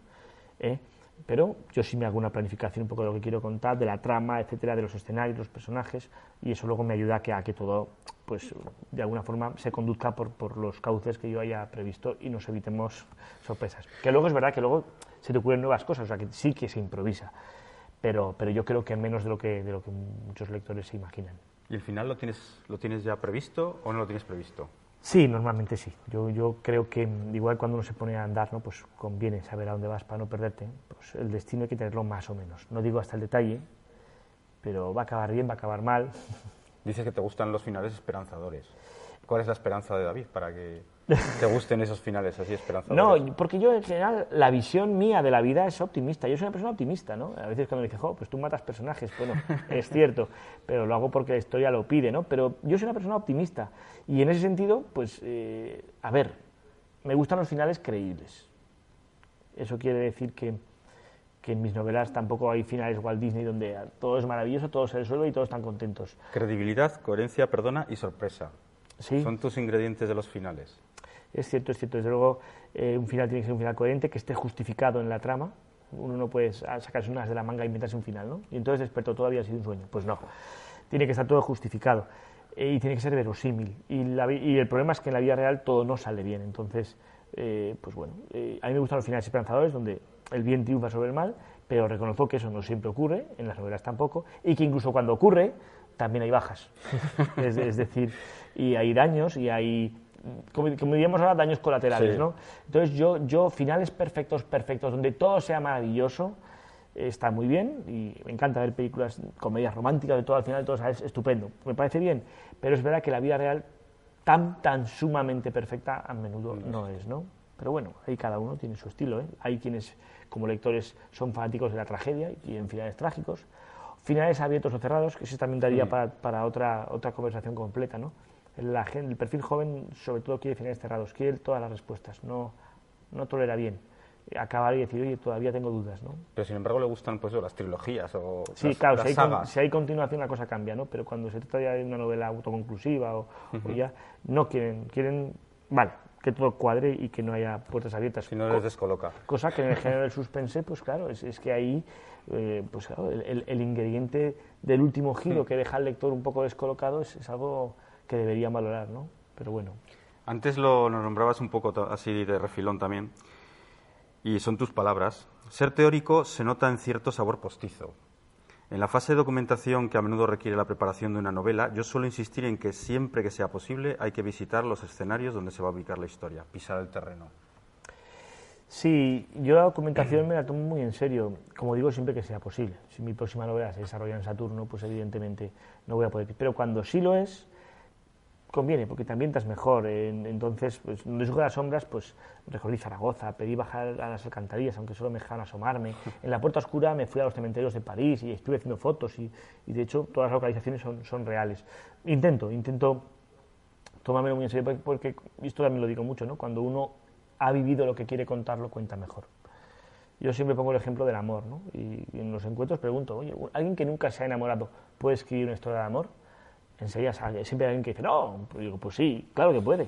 ¿eh? Pero yo sí me hago una planificación un poco de lo que quiero contar, de la trama, etcétera, de los escenarios, los personajes, y eso luego me ayuda a que, a que todo, pues, de alguna forma se conduzca por, por los cauces que yo haya previsto y nos evitemos sorpresas. Que luego es verdad que luego se te ocurren nuevas cosas, o sea, que sí que se improvisa, pero, pero yo creo que menos de lo que, de lo que muchos lectores se imaginan. ¿Y el final lo tienes, lo tienes ya previsto o no lo tienes previsto? Sí, normalmente sí. Yo, yo creo que igual cuando uno se pone a andar, ¿no? pues conviene saber a dónde vas para no perderte. Pues el destino hay que tenerlo más o menos. No digo hasta el detalle, pero va a acabar bien, va a acabar mal. Dices que te gustan los finales esperanzadores. ¿Cuál es la esperanza de David para que te gusten esos finales así esperanzadores? No, porque yo en general la visión mía de la vida es optimista. Yo soy una persona optimista, ¿no? A veces cuando me dicen, jo, pues tú matas personajes, bueno, es cierto, pero lo hago porque la historia lo pide, ¿no? Pero yo soy una persona optimista y en ese sentido, pues, eh, a ver, me gustan los finales creíbles. Eso quiere decir que, que en mis novelas tampoco hay finales Walt Disney donde todo es maravilloso, todo se resuelve y todos están contentos. Credibilidad, coherencia, perdona y sorpresa. Son tus ingredientes de los finales. Es cierto, es cierto. Desde luego, eh, un final tiene que ser un final coherente, que esté justificado en la trama. Uno no puede sacarse unas de la manga e inventarse un final, ¿no? Y entonces despertó todavía ha sido un sueño. Pues no. Tiene que estar todo justificado. Eh, y tiene que ser verosímil. Y, y, el problema es que en la vida real todo no sale bien. Entonces, eh, pues bueno, a mí me gustan los finales esperanzadores, donde el bien triunfa sobre el mal, pero reconozco que eso no siempre ocurre, en las novelas tampoco, y que incluso cuando ocurre, también hay bajas. es, decir, y hay daños y hay, como, diríamos ahora, daños colaterales, ¿no? Entonces yo, yo, finales perfectos, perfectos, donde todo sea maravilloso, está muy bien y me encanta ver películas, comedias románticas, de todo al final, todo es estupendo, me parece bien, pero es verdad que la vida real tan, tan sumamente perfecta a menudo no es, ¿no? Pero bueno, ahí cada uno tiene su estilo, ¿eh? Hay quienes como lectores son fanáticos de la tragedia y en finales trágicos, finales abiertos o cerrados, que eso también daría para, para, otra, otra conversación completa, ¿no? La gente, el perfil joven sobre todo quiere finales cerrados, quiere todas las respuestas, no, no tolera bien acabar y decir, oye, todavía tengo dudas, ¿no? Pero sin embargo le gustan pues las trilogías o sí, claro, si, hay, si hay continuación la cosa cambia, ¿no? Pero cuando se trata ya de una novela autoconclusiva o, ya, no quieren, quieren, vale, que todo cuadre y que no haya puertas abiertas. Si no les descoloca. Cosa que en el género del suspense, pues claro, es, es que ahí eh, pues el, ingrediente del último giro que deja al lector un poco descolocado es, algo que debería valorar, ¿no? Pero bueno. Antes lo, nombrabas un poco así de refilón también, y son tus palabras. Ser teórico se nota en cierto sabor postizo. En la fase de documentación que a menudo requiere la preparación de una novela, yo suelo insistir en que siempre que sea posible hay que visitar los escenarios donde se va a ubicar la historia, pisar el terreno. Sí, yo la documentación me la tomo muy en serio, como digo, siempre que sea posible. Si mi próxima novela se desarrolla en Saturno, pues evidentemente no voy a poder. Pero cuando sí lo es, conviene, porque también estás mejor. entonces, pues, donde de las sombras, pues recorrí Zaragoza, pedí bajar a las alcantarillas, aunque solo me dejaban asomarme. En la Puerta Oscura me fui a los cementerios de París y estuve haciendo fotos y, de hecho todas las localizaciones son, reales. Intento, intento tomármelo muy en serio, porque esto también lo digo mucho, ¿no? Cuando uno ha vivido lo que quiere contar, lo cuenta mejor. Yo siempre pongo el ejemplo del amor, ¿no? Y, en los encuentros pregunto, oye, alguien que nunca se ha enamorado, ¿puede escribir una historia de amor? Enseguida siempre hay alguien que dice, no, pues digo, pues sí, claro que puede.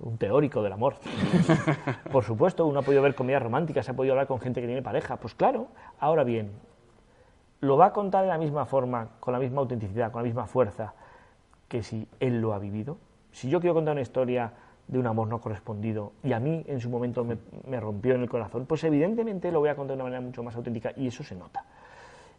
Un teórico del amor. Por supuesto, uno ha podido ver comedias románticas, se ha podido hablar con gente que tiene pareja. Pues claro, ahora bien, lo va a contar de la misma forma, con la misma autenticidad, con la misma fuerza, que si él lo ha vivido. Si yo quiero contar una historia de un amor no correspondido y a mí en su momento me, rompió en el corazón, pues evidentemente lo voy a contar de una manera mucho más auténtica y eso se nota.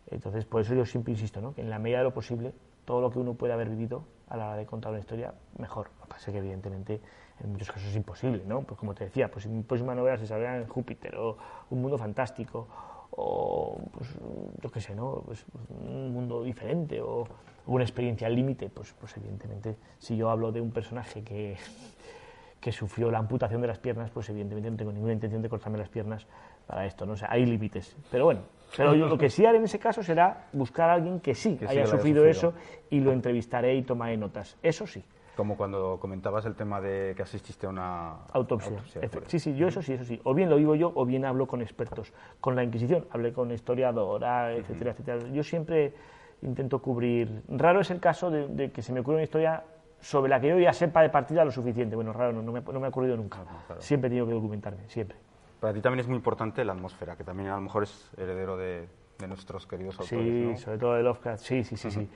Entonces, por eso yo siempre insisto, ¿no? que en la medida de lo posible, todo lo que uno puede haber vivido a la hora de contar una historia, mejor. Lo que que evidentemente en muchos casos es imposible, ¿no? Pues como te decía, pues mi próxima novela se saldrá en Júpiter o un mundo fantástico o pues yo qué sé, ¿no? Pues un mundo diferente o una experiencia al límite, pues, pues evidentemente si yo hablo de un personaje que que sufrió la amputación de las piernas, pues evidentemente no tengo ninguna intención de cortarme las piernas para esto, ¿no? O sea, hay límites. Pero bueno, pero yo lo que sí haré en ese caso será buscar a alguien que sí haya, sufrido, eso y lo entrevistaré y tomaré notas. Eso sí. Como cuando comentabas el tema de que asististe a una autopsia. sí, sí, yo eso sí, eso sí. O bien lo vivo yo o bien hablo con expertos. Con la Inquisición hablé con historiadora, etcétera, etcétera. Yo siempre intento cubrir. Raro es el caso de, de que se me ocurra una historia sobre la que yo ya sepa de partida lo suficiente. Bueno, raro, no, me, no me, ha ocurrido nunca. Siempre he tenido que documentarme, siempre. Para ti también es muy importante la atmósfera, que también a lo mejor es heredero de, de nuestros queridos autores. Sí, sobre todo de Lovecraft, sí, sí, sí. sí.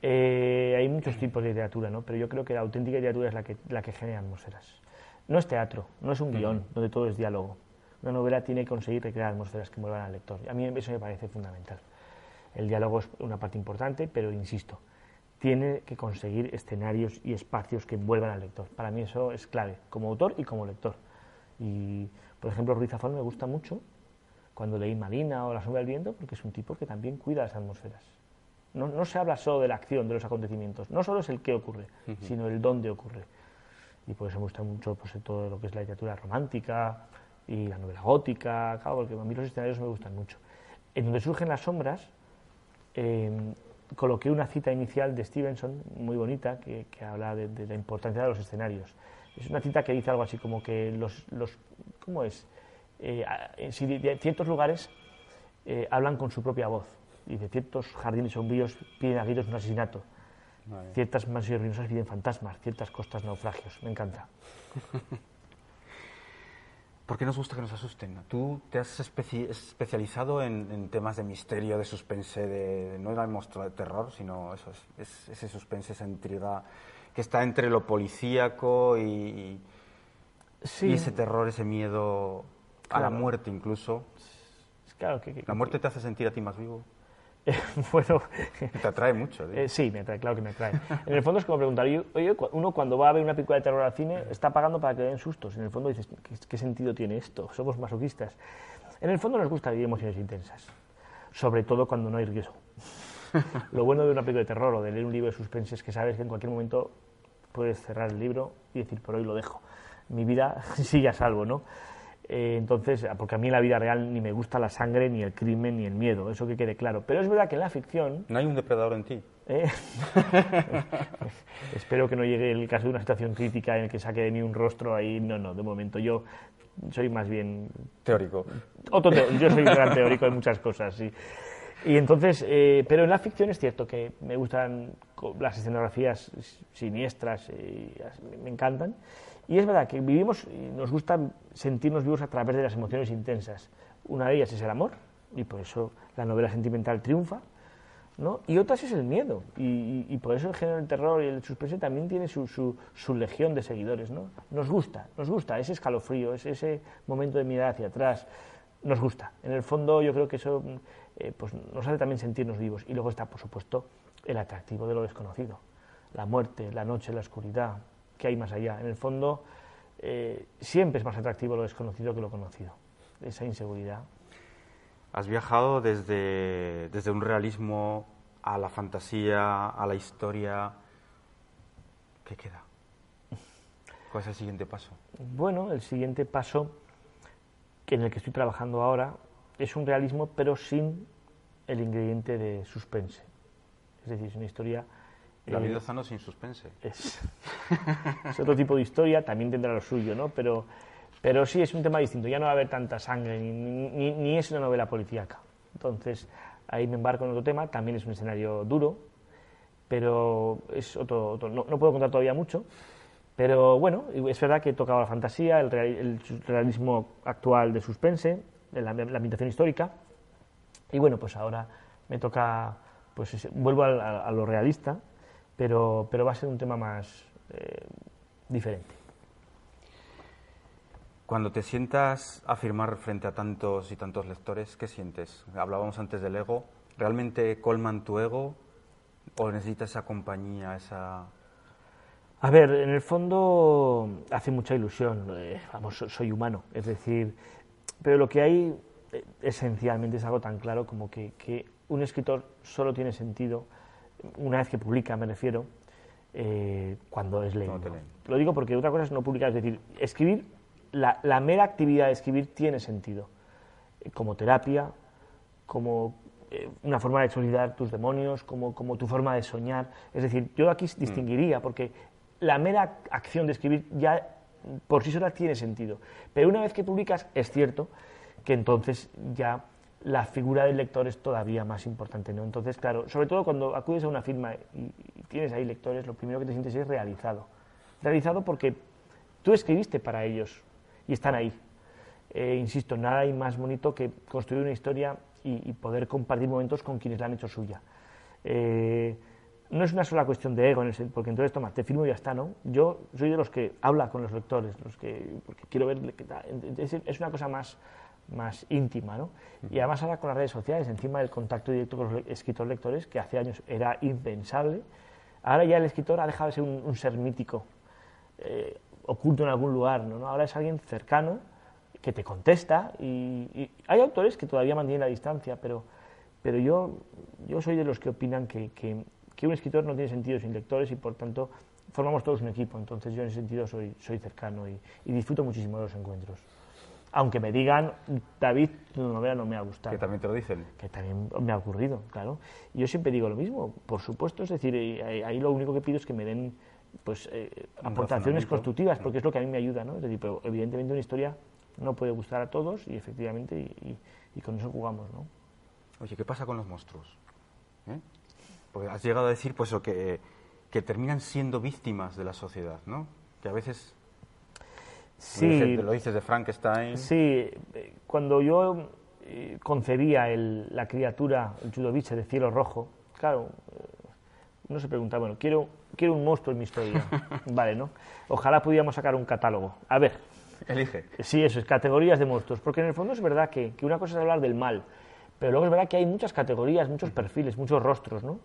Eh, hay muchos tipos de literatura, ¿no? pero yo creo que la auténtica literatura es la que, la que genera atmósferas. No es teatro, no es un guion donde todo es diálogo. Una novela tiene que conseguir recrear atmósferas que muevan al lector. A mí eso me parece fundamental. El diálogo es una parte importante, pero insisto, tiene que conseguir escenarios y espacios que envuelvan al lector. Para mí eso es clave, como autor y como lector. Y, por ejemplo, Ruiz Zafón me gusta mucho cuando leí Marina o La sombra del viento, porque es un tipo que también cuida las atmósferas. No, no, se habla solo de la acción, de los acontecimientos. No solo es el qué ocurre, sino el dónde ocurre. Y por eso me gusta mucho pues, todo lo que es la literatura romántica y la novela gótica, claro, porque a mí los escenarios me gustan mucho. En donde surgen las sombras, eh, coloqué una cita inicial de Stevenson, muy bonita, que, habla de, la importancia de los escenarios. Es una cita que dice algo así como que los, los ¿cómo es? Eh, ciertos lugares eh, hablan con su propia voz. Dice, ciertos jardines sombríos piden a gritos un asesinato. Ciertas mansiones ruinosas piden fantasmas, ciertas costas naufragios. Me encanta. ¿Por qué nos gusta que nos asusten? Tú te has especializado en, temas de misterio, de suspense, de, no era el monstruo de terror, sino eso, es, ese suspense, esa intriga que está entre lo policíaco y, ese terror, ese miedo a la muerte incluso. Claro que, ¿La muerte te hace sentir a ti más vivo? bueno... Te atrae mucho. Eh, sí, me atrae, claro que me atrae. En el fondo es como preguntar, oye, uno cuando va a ver una película de terror al cine está pagando para que le den sustos. En el fondo dices, ¿qué, sentido tiene esto? Somos masoquistas. En el fondo nos gusta vivir emociones intensas, sobre todo cuando no hay riesgo. Lo bueno de una película de terror o de leer un libro de suspense es que sabes que en cualquier momento puedes cerrar el libro y decir, por hoy lo dejo. Mi vida sigue a salvo, ¿no? Eh, entonces, porque a mí en la vida real ni me gusta la sangre, ni el crimen, ni el miedo, eso que quede claro. Pero es verdad que en la ficción... No hay un depredador en ti. ¿Eh? Espero que no llegue el caso de una situación crítica en el que saque de mí un rostro ahí. No, no, de momento yo soy más bien... Teórico. yo soy un gran teórico de muchas cosas, sí. Y entonces, eh, pero en la ficción es cierto que me gustan las escenografías siniestras, me encantan. Y es verdad que vivimos y nos gusta sentirnos vivos a través de las emociones intensas. Una de ellas es el amor, y por eso la novela sentimental triunfa, ¿no? y otras es el miedo, y, por eso el género del terror y el suspense también tiene su, su, legión de seguidores. ¿no? Nos gusta, nos gusta ese escalofrío, ese, ese momento de mirar hacia atrás, nos gusta. En el fondo yo creo que eso eh, pues nos hace también sentirnos vivos. Y luego está, por supuesto, el atractivo de lo desconocido, la muerte, la noche, la oscuridad, que hay más allá. En el fondo, eh, siempre es más atractivo lo desconocido que lo conocido, esa inseguridad. Has viajado desde, desde un realismo a la fantasía, a la historia. ¿Qué queda? ¿Cuál es el siguiente paso? Bueno, el siguiente paso en el que estoy trabajando ahora es un realismo pero sin el ingrediente de suspense. Es decir, es una historia la vida Zano sin suspense. Es, otro tipo de historia, también tendrá lo suyo, ¿no? Pero Pero sí es un tema distinto, ya no va a haber tanta sangre, ni, ni, es una novela policíaca. Entonces, ahí me embarco en otro tema, también es un escenario duro, pero es otro, no, puedo contar todavía mucho, pero bueno, es verdad que he tocado la fantasía, el, realismo actual de suspense, la, la, ambientación histórica, y bueno, pues ahora me toca, pues vuelvo a, lo realista, pero, pero va a ser un tema más eh, diferente. Cuando te sientas a firmar frente a tantos y tantos lectores, ¿qué sientes? Hablábamos antes del ego. ¿Realmente colman tu ego o necesitas esa compañía, esa... A ver, en el fondo hace mucha ilusión. Eh, vamos, soy humano, es decir, pero lo que hay eh, esencialmente es algo tan claro como que, que un escritor solo tiene sentido una vez que publica, me refiero, eh, cuando es leído. Lo digo porque otra cosa es no publicar, es decir, escribir la, mera actividad de escribir tiene sentido, eh, como terapia, como eh, una forma de exorcizar tus demonios, como, como tu forma de soñar. Es decir, yo aquí mm. distinguiría, porque la mera acción de escribir ya por sí sola tiene sentido. Pero una vez que publicas, es cierto que entonces ya la figura del lector es todavía más importante. ¿no? Entonces, claro, sobre todo cuando acudes a una firma y, tienes ahí lectores, lo primero que te sientes es realizado. Realizado porque tú escribiste para ellos, y están ahí. Eh, insisto, nada hay más bonito que construir una historia y, poder compartir momentos con quienes la han hecho suya. Eh, no es una sola cuestión de ego, porque entonces, toma, te firmo y ya está, ¿no? Yo soy de los que habla con los lectores, los que, porque quiero ver, es una cosa más, más íntima, ¿no? Y además ahora con las redes sociales, encima del contacto directo con los escritores lectores, que hace años era impensable, ahora ya el escritor ha dejado de ser un, ser mítico. Eh, oculto en algún lugar, ¿no? Ahora es alguien cercano que te contesta y, hay autores que todavía mantienen la distancia, pero, pero yo, yo soy de los que opinan que, que, un escritor no tiene sentido sin lectores y por tanto formamos todos un equipo, entonces yo en ese sentido soy, soy cercano y, disfruto muchísimo de los encuentros. Aunque me digan, David, tu novela no me ha gustado. Que también te lo dicen. Que también me ha ocurrido, claro. Yo siempre digo lo mismo, por supuesto, es decir, ahí lo único que pido es que me den pues eh, aportaciones constructivas, porque es lo que a mí me ayuda, ¿no? Es decir, pero evidentemente una historia no puede gustar a todos y efectivamente y, con eso jugamos, ¿no? Oye, ¿qué pasa con los monstruos? ¿Eh? Porque has llegado a decir pues que, que terminan siendo víctimas de la sociedad, ¿no? Que a veces Sí, lo dices de Frankenstein. Sí, cuando yo eh, concebía el, la criatura, el Chudovice de cielo rojo, claro, uno se pregunta, bueno, quiero quiero un monstruo en mi historia. vale, ¿no? Ojalá pudiéramos sacar un catálogo. A ver. Elige. Sí, eso es, categorías de monstruos. Porque en el fondo es verdad que, que una cosa es hablar del mal, pero luego es verdad que hay muchas categorías, muchos perfiles, muchos rostros, ¿no?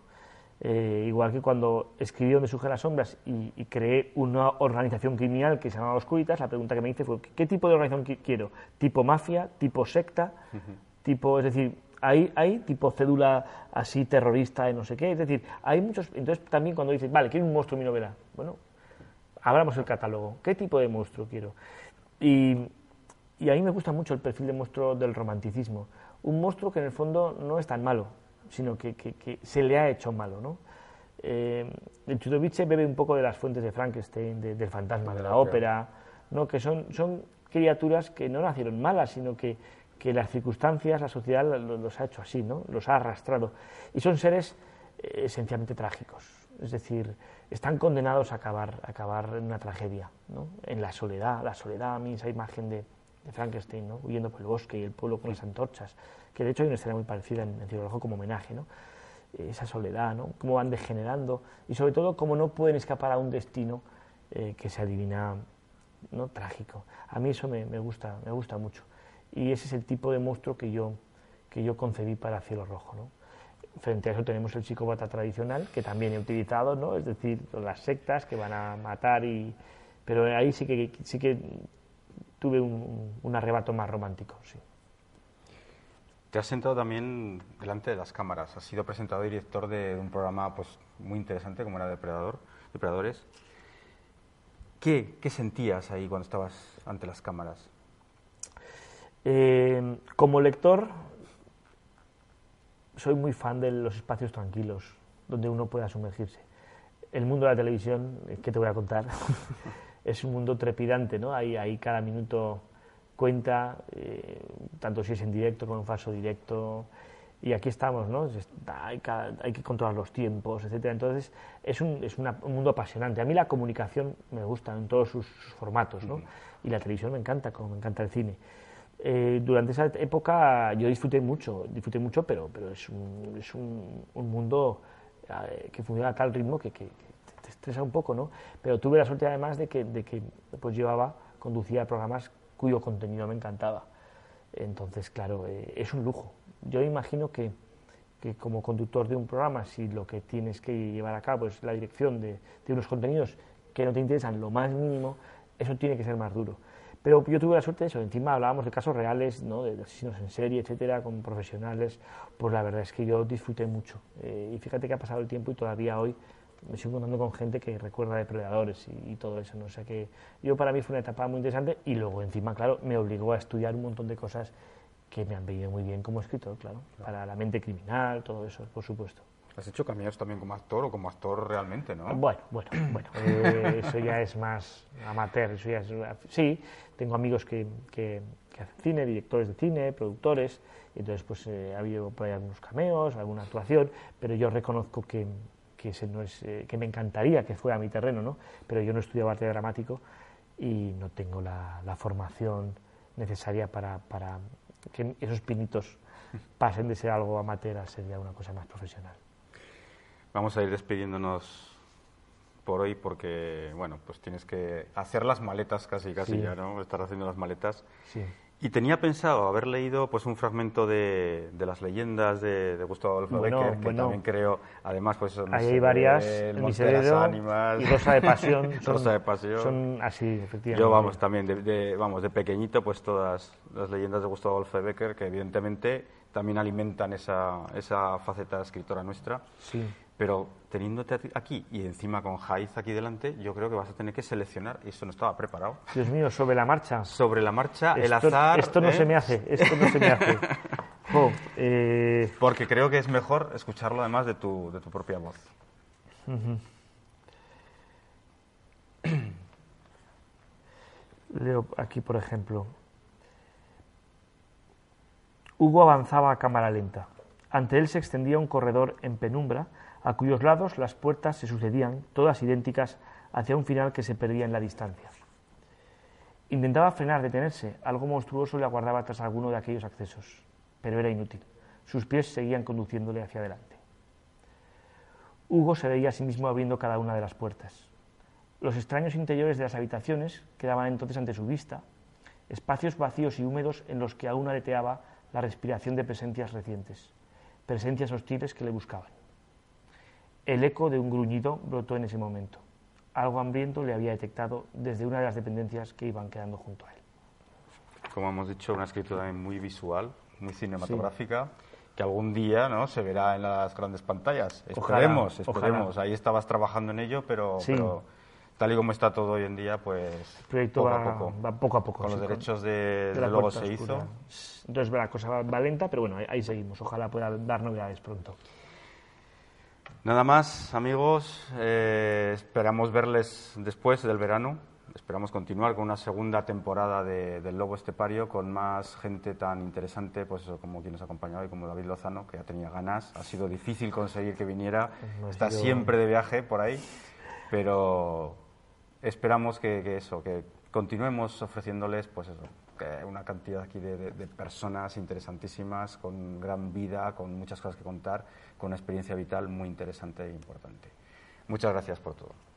Eh, igual que cuando escribí Donde surgen las sombras y, creé una organización criminal que se llamaba Oscuritas, la pregunta que me hice fue, ¿qué tipo de organización quiero? ¿Tipo mafia? ¿Tipo secta? tipo, es decir, hay, hay tipo cédula así terrorista y no sé qué. Es decir, hay muchos. Entonces, también cuando dices, vale, quiero un monstruo en mi novela. Bueno, abramos el catálogo. ¿Qué tipo de monstruo quiero? Y, y a mí me gusta mucho el perfil de monstruo del romanticismo. Un monstruo que en el fondo no es tan malo, sino que, que, se le ha hecho malo, ¿no? Eh, el Chudovice bebe un poco de las fuentes de Frankenstein, del fantasma de la ópera, ¿no? que son, son criaturas que no nacieron malas, sino que, que las circunstancias, la sociedad los ha hecho así, ¿no? los ha arrastrado. Y son seres eh, esencialmente trágicos, es decir, están condenados a acabar, a acabar en una tragedia, ¿no? en la soledad, la soledad, a mí esa imagen de, Frankenstein, huyendo por el bosque y el pueblo con las antorchas, que de hecho hay una escena muy parecida en, el Cielo como homenaje, ¿no? esa soledad, cómo van degenerando y sobre todo cómo no pueden escapar a un destino eh, que se adivina ¿no? trágico. A mí eso me, gusta, me gusta mucho y ese es el tipo de monstruo que yo, que yo concebí para Cielo Rojo. Frente a eso tenemos el psicópata tradicional, que también he utilizado, ¿no? es decir, las sectas que van a matar, y... pero ahí sí que, sí que tuve un, un arrebato más romántico. Sí. Te has sentado también delante de las cámaras, has sido presentador y director de un programa pues, muy interesante como era Depredador, Depredadores. ¿Qué, ¿Qué sentías ahí cuando estabas ante las cámaras? Eh, como lector, soy muy fan de los espacios tranquilos, donde uno pueda sumergirse. El mundo de la televisión, ¿qué te voy a contar? es un mundo trepidante, ¿no? Ahí, ahí cada minuto cuenta, eh, tanto si es en directo como en falso directo, y aquí estamos, ¿no? Hay, hay que controlar los tiempos, etcétera. Entonces, es, un, es un mundo apasionante. A mí la comunicación me gusta en todos sus, formatos, ¿no? Y la televisión me encanta, como me encanta el cine. Eh, durante esa época yo disfruté mucho, disfruté mucho, pero, pero es un, es un, un mundo eh, que funciona a tal ritmo que, que, te estresa un poco, ¿no? Pero tuve la suerte además de que, de que pues llevaba, conducía programas cuyo contenido me encantaba. Entonces, claro, eh, es un lujo. Yo imagino que, que, como conductor de un programa, si lo que tienes que llevar a cabo es la dirección de, de unos contenidos que no te interesan lo más mínimo, eso tiene que ser más duro. Pero yo tuve la suerte de eso, encima hablábamos de casos reales, ¿no? de asesinos en serie, etcétera, con profesionales, pues la verdad es que yo disfruté mucho. Eh, y fíjate que ha pasado el tiempo y todavía hoy me sigo encontrando con gente que recuerda de predadores y, todo eso, ¿no? O sea que yo para mí fue una etapa muy interesante y luego encima, claro, me obligó a estudiar un montón de cosas que me han venido muy bien como escritor, claro, para la mente criminal, todo eso, por supuesto. Has hecho cameos también como actor o como actor realmente, ¿no? Bueno, bueno, bueno. Eh, eso ya es más amateur. Eso ya es, sí, tengo amigos que, que, hacen cine, directores de cine, productores, y entonces pues eh, ha habido por ahí algunos cameos, alguna actuación, pero yo reconozco que, que, ese no es, eh, que me encantaría que fuera mi terreno, ¿no? Pero yo no estudio arte dramático y no tengo la, la formación necesaria para, para que esos pinitos pasen de ser algo amateur a ser ya una cosa más profesional. Vamos a ir despidiéndonos por hoy porque, bueno, pues tienes que hacer las maletas casi, casi ya, ¿no? Estar haciendo las maletas. Sí. Y tenía pensado haber leído pues un fragmento de, de las leyendas de, de Gustavo Adolfo Becker, que también creo, además, pues son... Ahí hay varias, el Ánimas... y Rosa de Pasión. Son, Rosa de Pasión. Son así, efectivamente. Yo, vamos, también, de, de, vamos, de pequeñito, pues todas las leyendas de Gustavo Adolfo Becker, que evidentemente también alimentan esa, esa faceta escritora nuestra. Sí pero teniéndote aquí y encima con Jaiz aquí delante, yo creo que vas a tener que seleccionar, y eso no estaba preparado. Dios mío, sobre la marcha. Sobre la marcha, el azar... Esto no ¿eh? se me hace, esto no se me hace. Oh, eh... Porque creo que es mejor escucharlo además de tu, de tu propia voz. Uh -huh. Leo aquí, por ejemplo. Hugo avanzaba a cámara lenta. Ante él se extendía un corredor en penumbra a cuyos lados las puertas se sucedían, todas idénticas, hacia un final que se perdía en la distancia. Intentaba frenar, detenerse, algo monstruoso le aguardaba tras alguno de aquellos accesos, pero era inútil. Sus pies seguían conduciéndole hacia adelante. Hugo se veía a sí mismo abriendo cada una de las puertas. Los extraños interiores de las habitaciones quedaban entonces ante su vista, espacios vacíos y húmedos en los que aún aleteaba la respiración de presencias recientes, presencias hostiles que le buscaban. El eco de un gruñido brotó en ese momento. Algo hambriento le había detectado desde una de las dependencias que iban quedando junto a él. Como hemos dicho, una escritura muy visual, muy cinematográfica, sí. que algún día ¿no? se verá en las grandes pantallas. Esperemos, ojalá, esperemos. Ojalá. Ahí estabas trabajando en ello, pero, sí. pero, tal y como está todo hoy en día, pues el proyecto poco va, a poco. Va poco a poco. Con sí, los derechos de, de de luego se oscura. hizo. Entonces la cosa va, va lenta, pero bueno, ahí, ahí seguimos. Ojalá pueda dar novedades pronto. Nada más, amigos. Eh, esperamos verles después del verano. Esperamos continuar con una segunda temporada de, del Lobo Estepario con más gente tan interesante, pues eso, como quien nos ha acompañado y como David Lozano, que ya tenía ganas. Ha sido difícil conseguir que viniera. No, Está siempre de viaje por ahí, pero esperamos que, que eso, que continuemos ofreciéndoles, pues eso, una cantidad aquí de- de personas interesantísimas, con gran vida, con muchas cosas que contar, con una experiencia vital muy interesante e importante. Muchas gracias por todo.